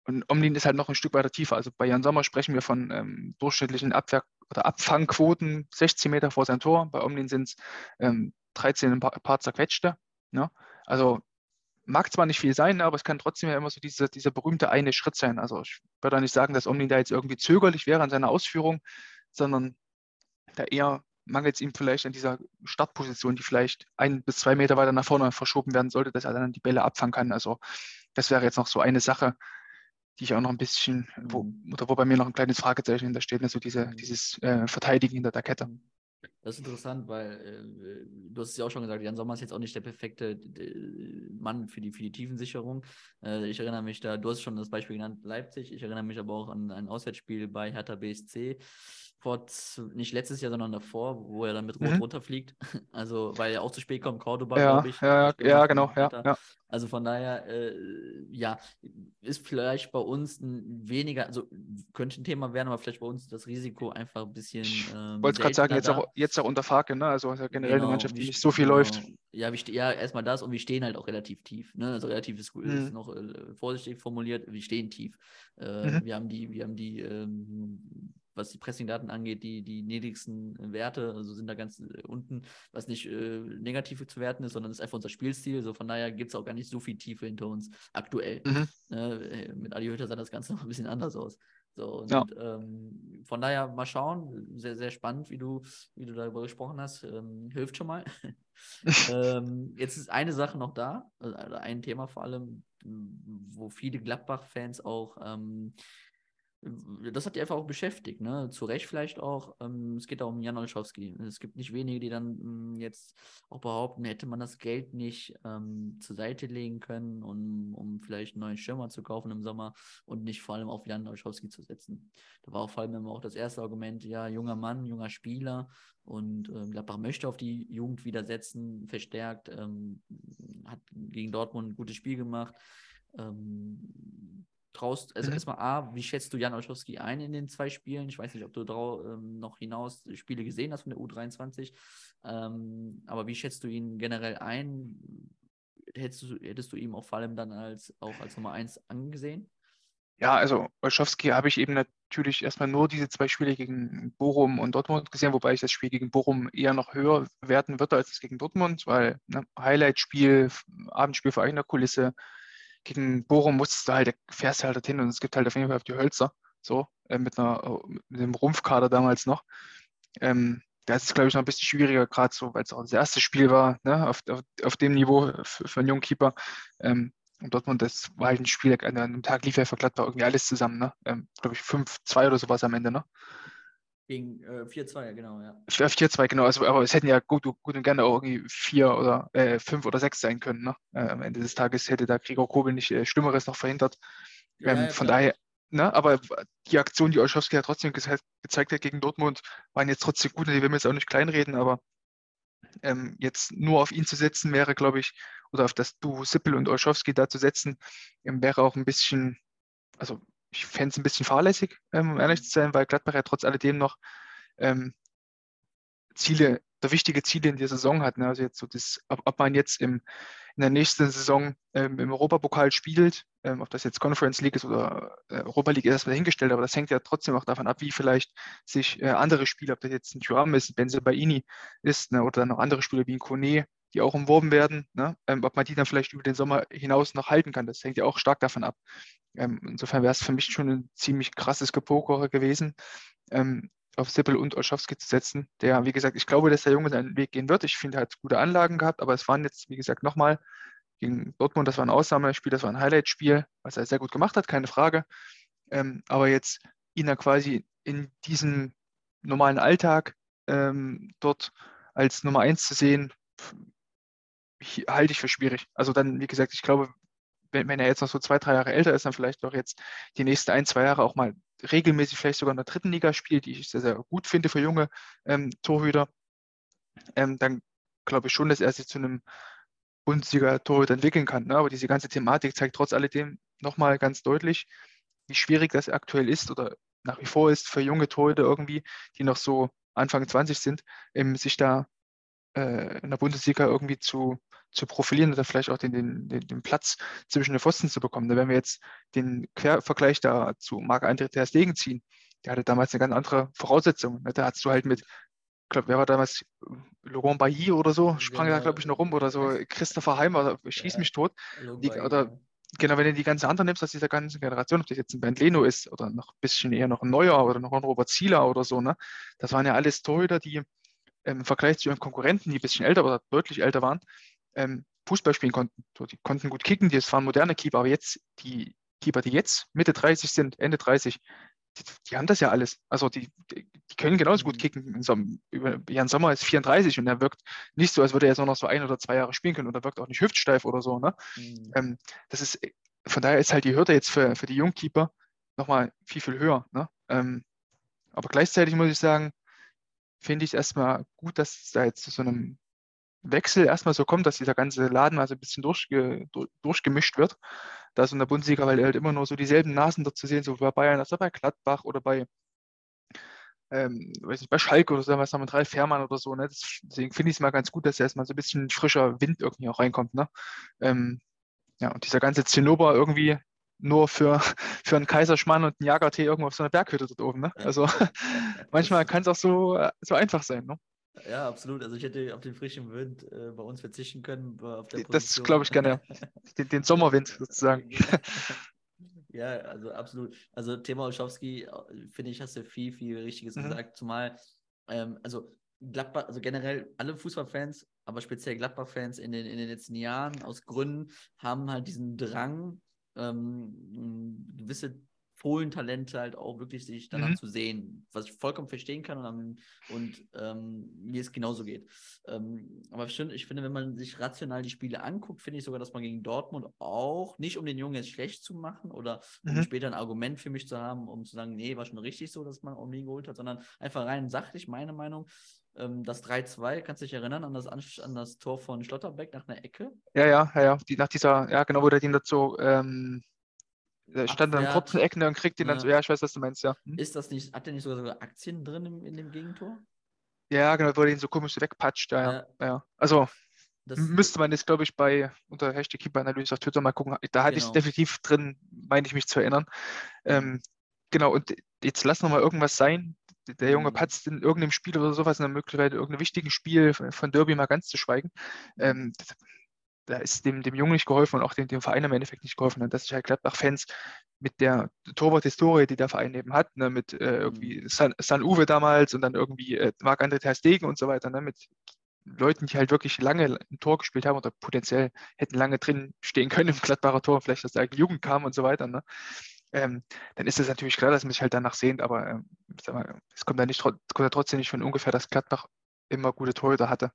und Omlin ist halt noch ein Stück weiter tiefer. Also bei Jan Sommer sprechen wir von ähm, durchschnittlichen Abwehr, oder Abfangquoten 16 Meter vor sein Tor. Bei Omlin sind es ähm, 13 ein paar, paar zerquetschte. Ne? Also mag zwar nicht viel sein, aber es kann trotzdem ja immer so dieser, dieser berühmte eine Schritt sein. Also ich würde auch nicht sagen, dass Omlin da jetzt irgendwie zögerlich wäre an seiner Ausführung, sondern da eher mangelt es ihm vielleicht an dieser Startposition, die vielleicht ein bis zwei Meter weiter nach vorne verschoben werden sollte, dass er dann die Bälle abfangen kann. Also das wäre jetzt noch so eine Sache, die ich auch noch ein bisschen, wo, Mhm. oder wo bei mir noch ein kleines Fragezeichen hinter steht, also diese, Mhm. dieses äh, Verteidigen hinter der Kette. Das ist interessant, weil äh, du hast es ja auch schon gesagt, Jan Sommer ist jetzt auch nicht der perfekte äh, Mann für die, für die Tiefensicherung. Äh, ich erinnere mich da, du hast schon das Beispiel genannt, Leipzig. Ich erinnere mich aber auch an ein Auswärtsspiel bei Hertha BSC. Vor, nicht letztes Jahr, sondern davor, wo er dann mit Rot Mhm. runterfliegt. Also, weil er auch zu spät kommt, Cordoba, Ja, glaube ich. ja, ja, genau, ja, ja. Also von daher, äh, ja, ist vielleicht bei uns ein weniger, also könnte ein Thema werden, aber vielleicht bei uns das Risiko einfach ein bisschen. Ich Ähm, wollte gerade sagen, jetzt auch, jetzt auch unter Farke, ne? Also ja generell eine Genau, Mannschaft, die nicht so viel genau. läuft. Ja, wir ja, erstmal das und wir stehen halt auch relativ tief. Ne? Also relativ ist, gut- ist Mhm. noch äh, vorsichtig formuliert, wir stehen tief. Äh, Mhm. Wir haben die, wir haben die, ähm, was die Pressing-Daten angeht, die, die niedrigsten Werte, also sind da ganz äh, unten, was nicht äh, negativ zu werten ist, sondern ist einfach unser Spielstil. So von daher gibt es auch gar nicht so viel Tiefe hinter uns aktuell. Mhm. Ne? Äh, Mit Adi Hütter sah das Ganze noch ein bisschen anders aus. So, und Ja. ähm, von daher mal schauen. Sehr, sehr spannend, wie du, wie du darüber gesprochen hast. Ähm, hilft schon mal. ähm, jetzt ist eine Sache noch da, also ein Thema vor allem, wo viele Gladbach-Fans auch, ähm, das hat die einfach auch beschäftigt, ne? Zu Recht vielleicht auch. Ähm, es geht auch um Jan Olszowski. Es gibt nicht wenige, die dann ähm, jetzt auch behaupten, hätte man das Geld nicht ähm, zur Seite legen können, um, um vielleicht einen neuen Schirmer zu kaufen im Sommer und nicht vor allem auf Jan Olszowski zu setzen. Da war auch vor allem immer auch das erste Argument, ja, junger Mann, junger Spieler und ähm, Gladbach möchte auf die Jugend wieder setzen, verstärkt, ähm, hat gegen Dortmund ein gutes Spiel gemacht. Ähm, traust, also Mhm. erstmal A, wie schätzt du Jan Olszowski ein in den zwei Spielen? Ich weiß nicht, ob du drau, ähm, noch hinaus Spiele gesehen hast von der U23, ähm, aber wie schätzt du ihn generell ein? Hättest du, hättest du ihm auch vor allem dann als auch als Nummer 1 angesehen? Ja, also Olszowski habe ich eben natürlich erstmal nur diese zwei Spiele gegen Bochum und Dortmund gesehen, wobei ich das Spiel gegen Bochum eher noch höher werten würde als das gegen Dortmund, weil ne, Highlight-Spiel, Abendspiel vor eigener Kulisse. Gegen Bochum musst du halt, fährst du halt dorthin und es gibt halt auf jeden Fall auf die Hölzer, so, äh, mit, einer, mit einem Rumpfkader damals noch. Ähm, da ist es, glaube ich, noch ein bisschen schwieriger, gerade so, weil es auch das erste Spiel war, ne, auf, auf, auf dem Niveau für, für einen jungen Keeper. Ähm, und Dortmund, das war halt ein Spiel, an einem Tag lief ja für Gladbach irgendwie alles zusammen, ne? Ähm, glaube ich, 5-2 oder sowas am Ende, ne? Gegen äh, 4-2, ja, genau, ja. 4-2, genau. Also, aber es hätten ja gut, gut und gerne auch irgendwie 4 oder äh, 5 oder 6 sein können, ne? Äh, am Ende des Tages hätte da Gregor Kobel nicht äh, Schlimmeres noch verhindert. Ja, Ähm, ja, von klar. daher, ne, aber die Aktion, die Olszowski ja trotzdem ge gezeigt hat gegen Dortmund, waren jetzt trotzdem gut und die will man jetzt auch nicht kleinreden, aber ähm, jetzt nur auf ihn zu setzen wäre, glaube ich, oder auf das Duo Sippel und Olszowski da zu setzen, ähm, wäre auch ein bisschen, also ich fände es ein bisschen fahrlässig, ähm, um ehrlich zu sein, weil Gladbach ja trotz alledem noch ähm, Ziele, oder wichtige Ziele in der Saison hat. Ne? Also jetzt so das, ob, ob man jetzt im, in der nächsten Saison ähm, im Europapokal spielt, ähm, ob das jetzt Conference League ist oder äh, Europa League, ist erstmal dahingestellt, aber das hängt ja trotzdem auch davon ab, wie vielleicht sich äh, andere Spieler, ob das jetzt ein Thuram ist, ein Benzebaini ist, ne? oder dann noch andere Spieler wie ein Kone, die auch umworben werden, ne? ähm, ob man die dann vielleicht über den Sommer hinaus noch halten kann. Das hängt ja auch stark davon ab. Ähm, insofern wäre es für mich schon ein ziemlich krasses Gepokere gewesen, ähm, auf Sippel und Olszowski zu setzen. Der, wie gesagt, ich glaube, dass der Junge seinen Weg gehen wird. Ich finde, er hat gute Anlagen gehabt, aber es waren jetzt, wie gesagt, nochmal gegen Dortmund, das war ein Ausnahmespiel, das war ein Highlight-Spiel, was er sehr gut gemacht hat, keine Frage. Ähm, aber jetzt ihn da quasi in diesem normalen Alltag ähm, dort als Nummer eins zu sehen, halte ich für schwierig. Also dann, wie gesagt, ich glaube, wenn, wenn er jetzt noch so zwei, drei Jahre älter ist, dann vielleicht auch jetzt die nächsten ein, zwei Jahre auch mal regelmäßig vielleicht sogar in der dritten Liga spielt, die ich sehr, sehr gut finde für junge ähm, Torhüter, ähm, dann glaube ich schon, dass er sich zu einem Bundesliga-Torhüter entwickeln kann. Ne? Aber diese ganze Thematik zeigt trotz alledem nochmal ganz deutlich, wie schwierig das aktuell ist oder nach wie vor ist für junge Torhüter irgendwie, die noch so Anfang 20 sind, ähm, sich da äh, in der Bundesliga irgendwie zu, zu profilieren oder vielleicht auch den, den, den, Platz zwischen den Pfosten zu bekommen. Da wenn wir jetzt den Quervergleich da zu Marc-André Ter Stegen ziehen, der hatte damals eine ganz andere Voraussetzung. Ne? Da hattest du halt mit, ich glaube, wer war damals, Laurent Bailly oder so, sprang da, Genau. glaube ich, noch rum oder so, Christopher Heimer, schieß Ja. mich tot. Die, oder genau, wenn du die ganze andere nimmst aus dieser ganzen Generation, ob das jetzt ein Bernd Leno ist oder noch ein bisschen eher noch ein Neuer oder noch ein Robert Zieler oder so, ne? Das waren ja alles Torhüter, die im Vergleich zu ihren Konkurrenten, die ein bisschen älter oder deutlich älter waren, ähm, Fußball spielen konnten. So, die konnten gut kicken, das waren moderne Keeper, aber jetzt, die Keeper, die jetzt Mitte 30 sind, Ende 30, die, die haben das ja alles. Also die, die die können genauso gut Mhm. kicken. Jan Sommer ist 34 und er wirkt nicht so, als würde er jetzt noch so ein oder zwei Jahre spielen können und er wirkt auch nicht hüftsteif oder so. Ne? Mhm. Ähm, das ist, von daher ist halt die Hürde jetzt für, für die Jungkeeper nochmal viel, viel höher. Ne? Ähm, aber gleichzeitig muss ich sagen, finde ich es erstmal gut, dass es da jetzt zu so einem Wechsel erstmal so kommt, dass dieser ganze Laden mal so ein bisschen durchge, durch, durchgemischt wird. Da ist in der Bundesliga, weil halt immer nur so dieselben Nasen dort zu sehen, so bei Bayern, als auch bei Gladbach oder bei, ähm, weiß nicht, bei Schalke oder so, was haben wir, drei Fährmann oder so. Ne? Deswegen finde ich es mal ganz gut, dass erstmal so ein bisschen frischer Wind irgendwie auch reinkommt. Ne? Ähm, ja, und dieser ganze Zinnober irgendwie nur für, für einen Kaiserschmarrn und einen Jagertee irgendwo auf so einer Berghütte dort oben. Ne? Also manchmal kann es auch so, äh, so einfach sein. Ne? Ja, absolut. Also ich hätte auf den frischen Wind äh, bei uns verzichten können. Auf der Das glaube ich gerne. Den, den Sommerwind sozusagen. Ja, also absolut. Also Thema Olschowski, äh, finde ich, hast du viel, viel Richtiges Mhm. gesagt. Zumal, ähm, also Gladbach, also generell alle Fußballfans, aber speziell Gladbach-Fans in den, in den letzten Jahren aus Gründen haben halt diesen Drang, ähm, gewisse Fohlentalente halt auch wirklich sich danach Mhm. zu sehen, was ich vollkommen verstehen kann und, am- und ähm, mir es genauso geht. Ähm, aber stimmt, ich finde, wenn man sich rational die Spiele anguckt, finde ich sogar, dass man gegen Dortmund auch, nicht um den Jungen jetzt schlecht zu machen oder um Mhm. später ein Argument für mich zu haben, um zu sagen, nee, war schon richtig so, dass man Omni geholt hat, sondern einfach rein sachlich, meine Meinung. Ähm, das 3-2, kannst du dich erinnern an das, an das Tor von Schlotterbeck nach einer Ecke? Ja, ja, ja, ja. Die, nach dieser, ja, genau, wo der den dazu, ähm, stand dann in Abwehrt. kurzen Ecken und kriegt den dann Ja. so, ja, ich weiß, was du meinst, ja. Hm? Ist das nicht, hat der nicht sogar, sogar Aktien drin im, in dem Gegentor? Ja, genau, wo der den so komisch wegpatscht, ja, ja. Ja. Also Das, müsste man jetzt, glaube ich, bei unter Hashtag Keeper-Analyse auf Twitter mal gucken. Da hatte ich es Genau. definitiv drin, meine ich mich zu erinnern. Ähm, genau, und jetzt lass noch mal irgendwas sein. Der Junge Mhm. patzt in irgendeinem Spiel oder sowas, in der Möglichkeit, irgendeinem wichtigen Spiel von Derby mal ganz zu schweigen. Ähm, da ist dem, dem Jungen nicht geholfen und auch dem, dem Verein im Endeffekt nicht geholfen. Und dass sich halt Gladbach-Fans mit der Torwart-Historie, die der Verein eben hat, ne, mit äh, irgendwie San, San Uwe damals und dann irgendwie äh, Marc-André Ter Stegen und so weiter, ne, mit Leuten, die halt wirklich lange ein Tor gespielt haben oder potenziell hätten lange drin stehen können im Gladbacher Tor, vielleicht aus der eigenen Jugend kam und so weiter, ne? Ähm, dann ist es natürlich klar, dass man sich halt danach sehnt, aber ähm, mal, es kommt, da nicht, kommt ja trotzdem nicht von ungefähr, dass Gladbach immer gute Torhüter hatte.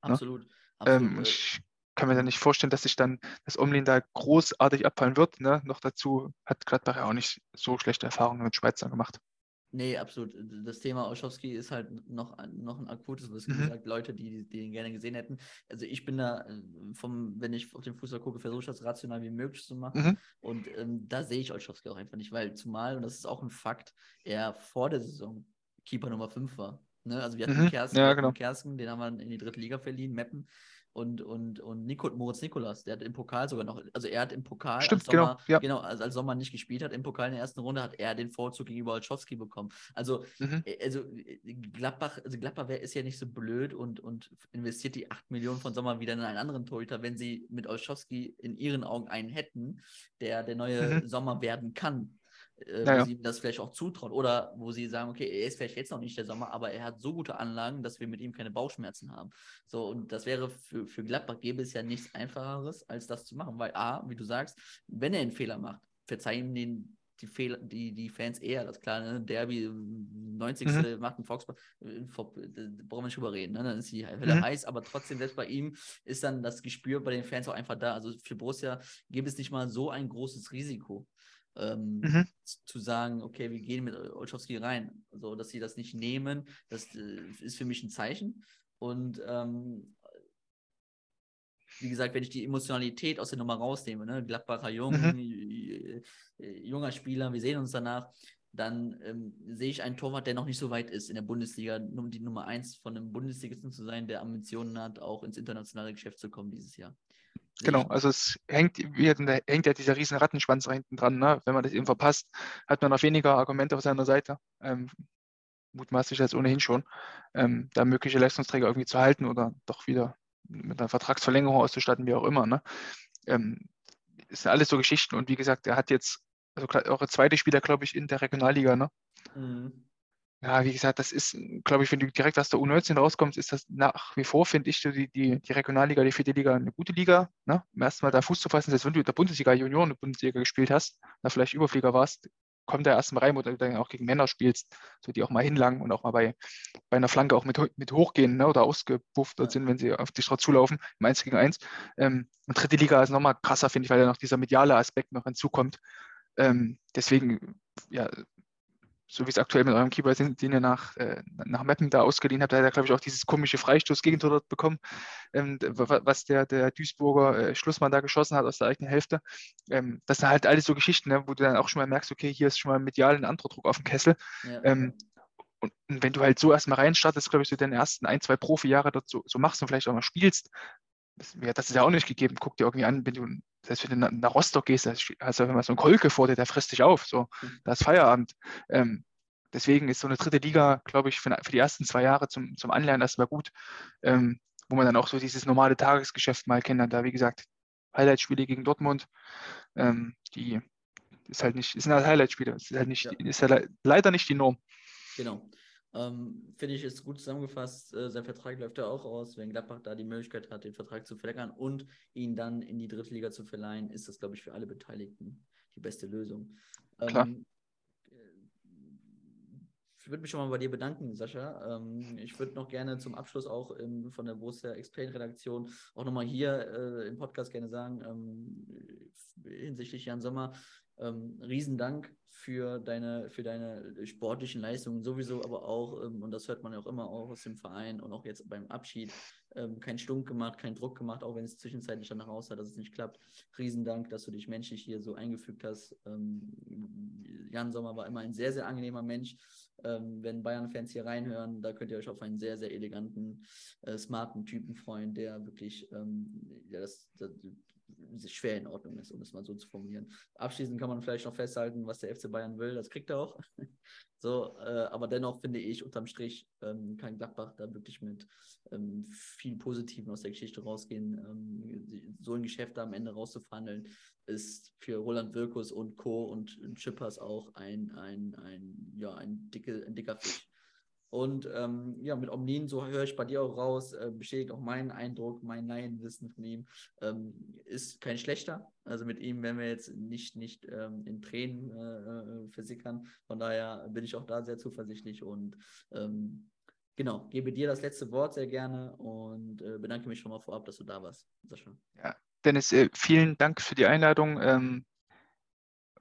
absolut. Ähm, absolut. und äh, ich kann mir dann nicht vorstellen, dass sich dann das Omlin da großartig abfallen wird. Ne? Noch dazu hat Gladbach ja auch nicht so schlechte Erfahrungen mit Schweizern gemacht. Nee, absolut. Das Thema Olschowski ist halt noch, ein- noch ein akutes, was Mhm. gesagt, Leute, die, die ihn gerne gesehen hätten. Also ich bin da äh, vom, wenn ich auf den Fußball gucke, versuche ich das rational wie möglich zu machen. Mhm. Und ähm, da sehe ich Olschowski auch einfach nicht, weil zumal, und das ist auch ein Fakt, er vor der Saison Keeper Nummer 5 war. Ne? Also wir hatten Mhm. Kersken, Ja, genau. Kersken, den haben wir in die dritte Liga verliehen, Meppen. Und, und, und Nico, Moritz Nikolas, der hat im Pokal sogar noch, also er hat im Pokal, Stimmt, als Sommer, genau, ja. genau, als, als Sommer nicht gespielt hat, im Pokal in der ersten Runde hat er den Vorzug gegenüber Olschowski bekommen. Also Mhm. äh, also äh, Gladbach, also Gladbach ist ja nicht so blöd und, und investiert die 8 Millionen von Sommer wieder in einen anderen Torhüter, wenn sie mit Olschowski in ihren Augen einen hätten, der der neue Mhm. Sommer werden kann. Äh, Ja, wo sie ihm das vielleicht auch zutrauen. Oder wo sie sagen, okay, er ist vielleicht jetzt noch nicht der Sommer, aber er hat so gute Anlagen, dass wir mit ihm keine Bauchschmerzen haben. So, und das wäre für, für Gladbach gäbe es ja nichts Einfacheres, als das zu machen. Weil A, wie du sagst, wenn er einen Fehler macht, verzeihen den die Fehler, die, die Fans eher, das kleine Derby, 90. Mhm. macht ein Volksball, äh, da brauchen wir nicht drüber reden, ne? dann ist die Hölle Mhm. heiß, aber trotzdem, selbst bei ihm ist dann das Gespür bei den Fans auch einfach da. Also für Borussia gäbe es nicht mal so ein großes Risiko, ähm, Mhm. zu sagen, okay, wir gehen mit Olschowski rein. Also, dass sie das nicht nehmen, das äh, ist für mich ein Zeichen. Und ähm, wie gesagt, wenn ich die Emotionalität aus der Nummer rausnehme, ne, Gladbacher Jung, Mhm. äh, junger Spieler, wir sehen uns danach, dann ähm, sehe ich einen Torwart, der noch nicht so weit ist in der Bundesliga, um die Nummer eins von einem Bundesligisten zu sein, der Ambitionen hat, auch ins internationale Geschäft zu kommen dieses Jahr. Genau, also es hängt, hängt ja dieser riesen Rattenschwanz da hinten dran. Ne? Wenn man das eben verpasst, hat man noch weniger Argumente auf seiner Seite. Ähm, mutmaßlich jetzt ohnehin schon, ähm, da mögliche Leistungsträger irgendwie zu halten oder doch wieder mit einer Vertragsverlängerung auszustatten, wie auch immer. Ne? Ähm, das sind alles so Geschichten und wie gesagt, er hat jetzt, also eure zweite Spieler, glaube ich, in der Regionalliga, ne? Mhm. Ja, wie gesagt, das ist, glaube ich, wenn du direkt aus der U19 rauskommst, ist das nach wie vor, finde ich, die, die, die Regionalliga, die vierte Liga eine gute Liga. Ne? Um erstmal da Fuß zu fassen, selbst wenn du in der Bundesliga Junioren, Bundesliga gespielt hast, da vielleicht Überflieger warst, kommt da erstmal rein, wo du dann auch gegen Männer spielst, so die auch mal hinlangen und auch mal bei, bei einer Flanke auch mit, mit hochgehen ne, oder ausgebufft ja. sind, wenn sie auf die Straße zulaufen, im 1 gegen 1. Ähm, und dritte Liga ist nochmal krasser, finde ich, weil da noch dieser mediale Aspekt noch hinzukommt. Ähm, deswegen, ja, so wie es aktuell mit eurem Keeper sind, den ihr nach, äh, nach Mappen da ausgeliehen habt, da hat er, glaube ich, auch dieses komische Freistoß-Gegentor dort bekommen, ähm, was der, der Duisburger äh, Schlussmann da geschossen hat aus der eigenen Hälfte. Ähm, das sind halt alles so Geschichten, ne, wo du dann auch schon mal merkst, okay, hier ist schon mal medial ein anderer Druck auf dem Kessel. Ja. Ähm, und, und, wenn du halt so erstmal reinstartest, glaube ich, so deine ersten ein, zwei Profi-Jahre dort so, so machst und vielleicht auch mal spielst, das, ja, das ist ja auch nicht gegeben. Guck dir irgendwie an, wenn du, selbst wenn du nach Rostock gehst, also wenn man so ein Kolke vor dir, der frisst dich auf. So, mhm. da ist Feierabend. Ähm, deswegen ist so eine dritte Liga, glaube ich, für, für, die ersten zwei Jahre zum, zum Anlernen erstmal gut, ähm, wo man dann auch so dieses normale Tagesgeschäft mal kennenlernt. Da, wie gesagt, Highlight-Spiele gegen Dortmund, ähm, die ist halt nicht, sind halt Highlight-Spiele, ist halt nicht, ja. ist halt leider nicht die Norm. Genau. Ähm, Finde ich, ist gut zusammengefasst. Äh, sein Vertrag läuft ja auch aus. Wenn Gladbach da die Möglichkeit hat, den Vertrag zu verlängern und ihn dann in die dritte Liga zu verleihen, ist das, glaube ich, für alle Beteiligten die beste Lösung. Ähm, ich würde mich schon mal bei dir bedanken, Sascha. Ähm, ich würde noch gerne zum Abschluss auch im, von der Borussia Explain Redaktion auch nochmal hier äh, im Podcast gerne sagen, ähm, hinsichtlich Jan Sommer, ähm, Riesendank für deine, für deine sportlichen Leistungen sowieso, aber auch, ähm, und das hört man ja auch immer auch aus dem Verein und auch jetzt beim Abschied, ähm, kein Stunk gemacht, kein Druck gemacht, auch wenn es zwischenzeitlich danach aussah, dass es nicht klappt. Riesendank, dass du dich menschlich hier so eingefügt hast. Ähm, Jan Sommer war immer ein sehr, sehr angenehmer Mensch. Ähm, wenn Bayern-Fans hier reinhören, da könnt ihr euch auf einen sehr, sehr eleganten, äh, smarten Typen freuen, der wirklich ähm, ja, das, das schwer in Ordnung ist, um es mal so zu formulieren. Abschließend kann man vielleicht noch festhalten, was der FC Bayern will, das kriegt er auch. so, äh, aber dennoch finde ich, unterm Strich ähm, kann Gladbach da wirklich mit ähm, viel Positiven aus der Geschichte rausgehen. Ähm, so ein Geschäft da am Ende rauszuverhandeln, ist für Roland Wirkus und Co. und Chippers auch ein, ein, ein, ja, ein, dicke, ein dicker Fisch. Und ähm, ja, mit Omnin, so höre ich bei dir auch raus, äh, bestätigt auch mein Eindruck, mein Laienwissen von ihm, ähm, ist kein schlechter. Also mit ihm werden wir jetzt nicht, nicht ähm, in Tränen äh, äh, versickern. Von daher bin ich auch da sehr zuversichtlich und ähm, genau, gebe dir das letzte Wort sehr gerne und äh, bedanke mich schon mal vorab, dass du da warst, Sascha. Ja, Dennis, äh, vielen Dank für die Einladung.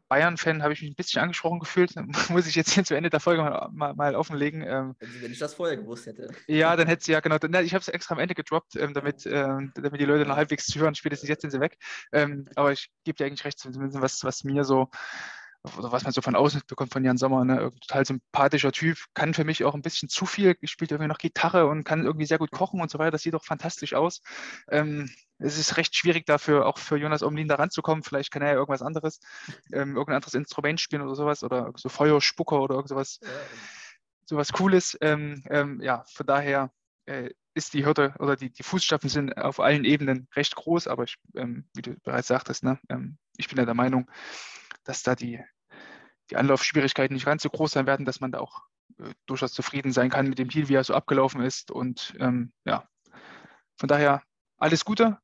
Bayern-Fan habe ich mich ein bisschen angesprochen gefühlt. Muss ich jetzt hier zu Ende der Folge mal, mal, mal offenlegen. Ähm, wenn ich das vorher gewusst hätte. Ja, dann hätte sie ja genau. ich habe es extra am Ende gedroppt, ähm, damit, ähm, damit die Leute noch halbwegs zuhören. Spätestens jetzt sind sie weg. Ähm, aber ich gebe dir eigentlich recht, zumindest was, was mir so oder was man so von außen bekommt von Jan Sommer, ne? total sympathischer Typ, kann für mich auch ein bisschen zu viel, spielt irgendwie noch Gitarre und kann irgendwie sehr gut kochen und so weiter, das sieht doch fantastisch aus. Ähm, es ist recht schwierig dafür, auch für Jonas Omlin da ranzukommen. Vielleicht kann er ja irgendwas anderes, ähm, irgendein anderes Instrument spielen oder sowas oder so Feuerspucker oder irgendwas, ja. sowas Cooles. Ähm, ähm, ja, von daher äh, ist die Hürde oder die, die Fußstapfen sind auf allen Ebenen recht groß, aber ich, ähm, wie du bereits sagtest, ne, ähm, ich bin ja der Meinung, dass da die, die Anlaufschwierigkeiten nicht ganz so groß sein werden, dass man da auch äh, durchaus zufrieden sein kann mit dem Deal, wie er so abgelaufen ist. Und ähm, ja, von daher alles Gute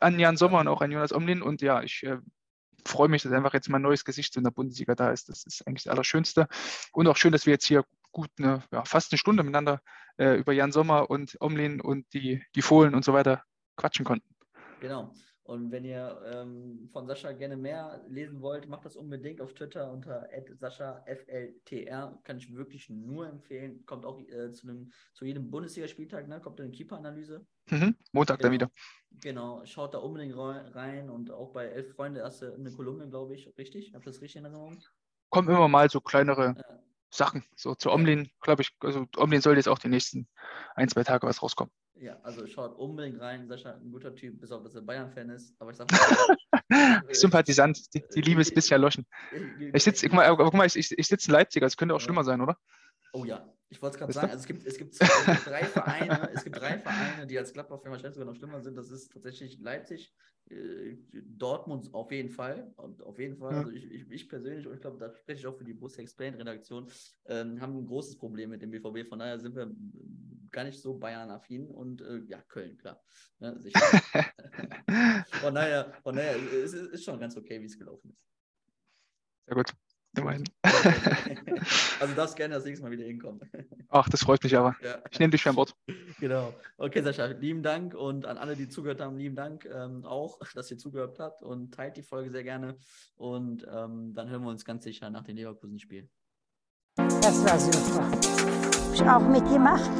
an Jan Sommer und auch an Jonas Omlin. Und ja, ich äh, freue mich, dass einfach jetzt mal neues Gesicht in der Bundesliga da ist. Das ist eigentlich das Allerschönste. Und auch schön, dass wir jetzt hier gut eine, ja, fast eine Stunde miteinander äh, über Jan Sommer und Omlin und die, die Fohlen und so weiter quatschen konnten. Genau. Und wenn ihr ähm, von Sascha gerne mehr lesen wollt, macht das unbedingt auf Twitter unter @sascha_fltr. Kann ich wirklich nur empfehlen. Kommt auch äh, zu, einem, zu jedem Bundesligaspieltag, ne? kommt eine Keeper-Analyse. Mhm. Montag genau. dann wieder. Genau, schaut da unbedingt rein und auch bei Elf Freunde hast du eine Kolumne, glaube ich, richtig? Habt ihr das richtig in Erinnerung? Kommen immer mal so kleinere ja. Sachen. So zu Omlin, glaube ich, also Omlin soll jetzt auch die nächsten ein, zwei Tage was rauskommen. Ja, also schaut unbedingt rein. Sascha, ein guter Typ, bis auf dass er Bayern-Fan ist. Aber ich sag mal, Sympathisant, die, die Liebe ist bisher erloschen. Ich sitze, guck mal, aber guck mal, ich, ich, ich sitze in Leipzig, also es könnte auch schlimmer sein, oder? Oh ja, ich wollte es gerade sagen. Also es gibt, es gibt, es gibt drei Vereine, es gibt drei Vereine, die als Gladbach-Fan wahrscheinlich sogar noch schlimmer sind. Das ist tatsächlich Leipzig, äh, Dortmund auf jeden Fall. Und auf jeden Fall. Ja. Also ich, ich, ich persönlich, und ich glaube, da spreche ich auch für die Bus Explain-Redaktion, ähm, haben ein großes Problem mit dem BVB. Von daher sind wir gar nicht so Bayern-affin und äh, ja, Köln, klar. Ne, sicher. von daher, von daher ist es ist schon ganz okay, wie es gelaufen ist. Sehr gut. Immerhin. Also darfst gerne das nächste Mal wieder hinkommen. Ach, das freut mich aber. Ja. Ich nehme dich beim Wort. Genau. Okay, Sascha, lieben Dank und an alle, die zugehört haben, lieben Dank ähm, auch, dass ihr zugehört habt und teilt die Folge sehr gerne. Und ähm, dann hören wir uns ganz sicher nach dem Leverkusen-Spiel. Das war super. Hab ich auch mitgemacht.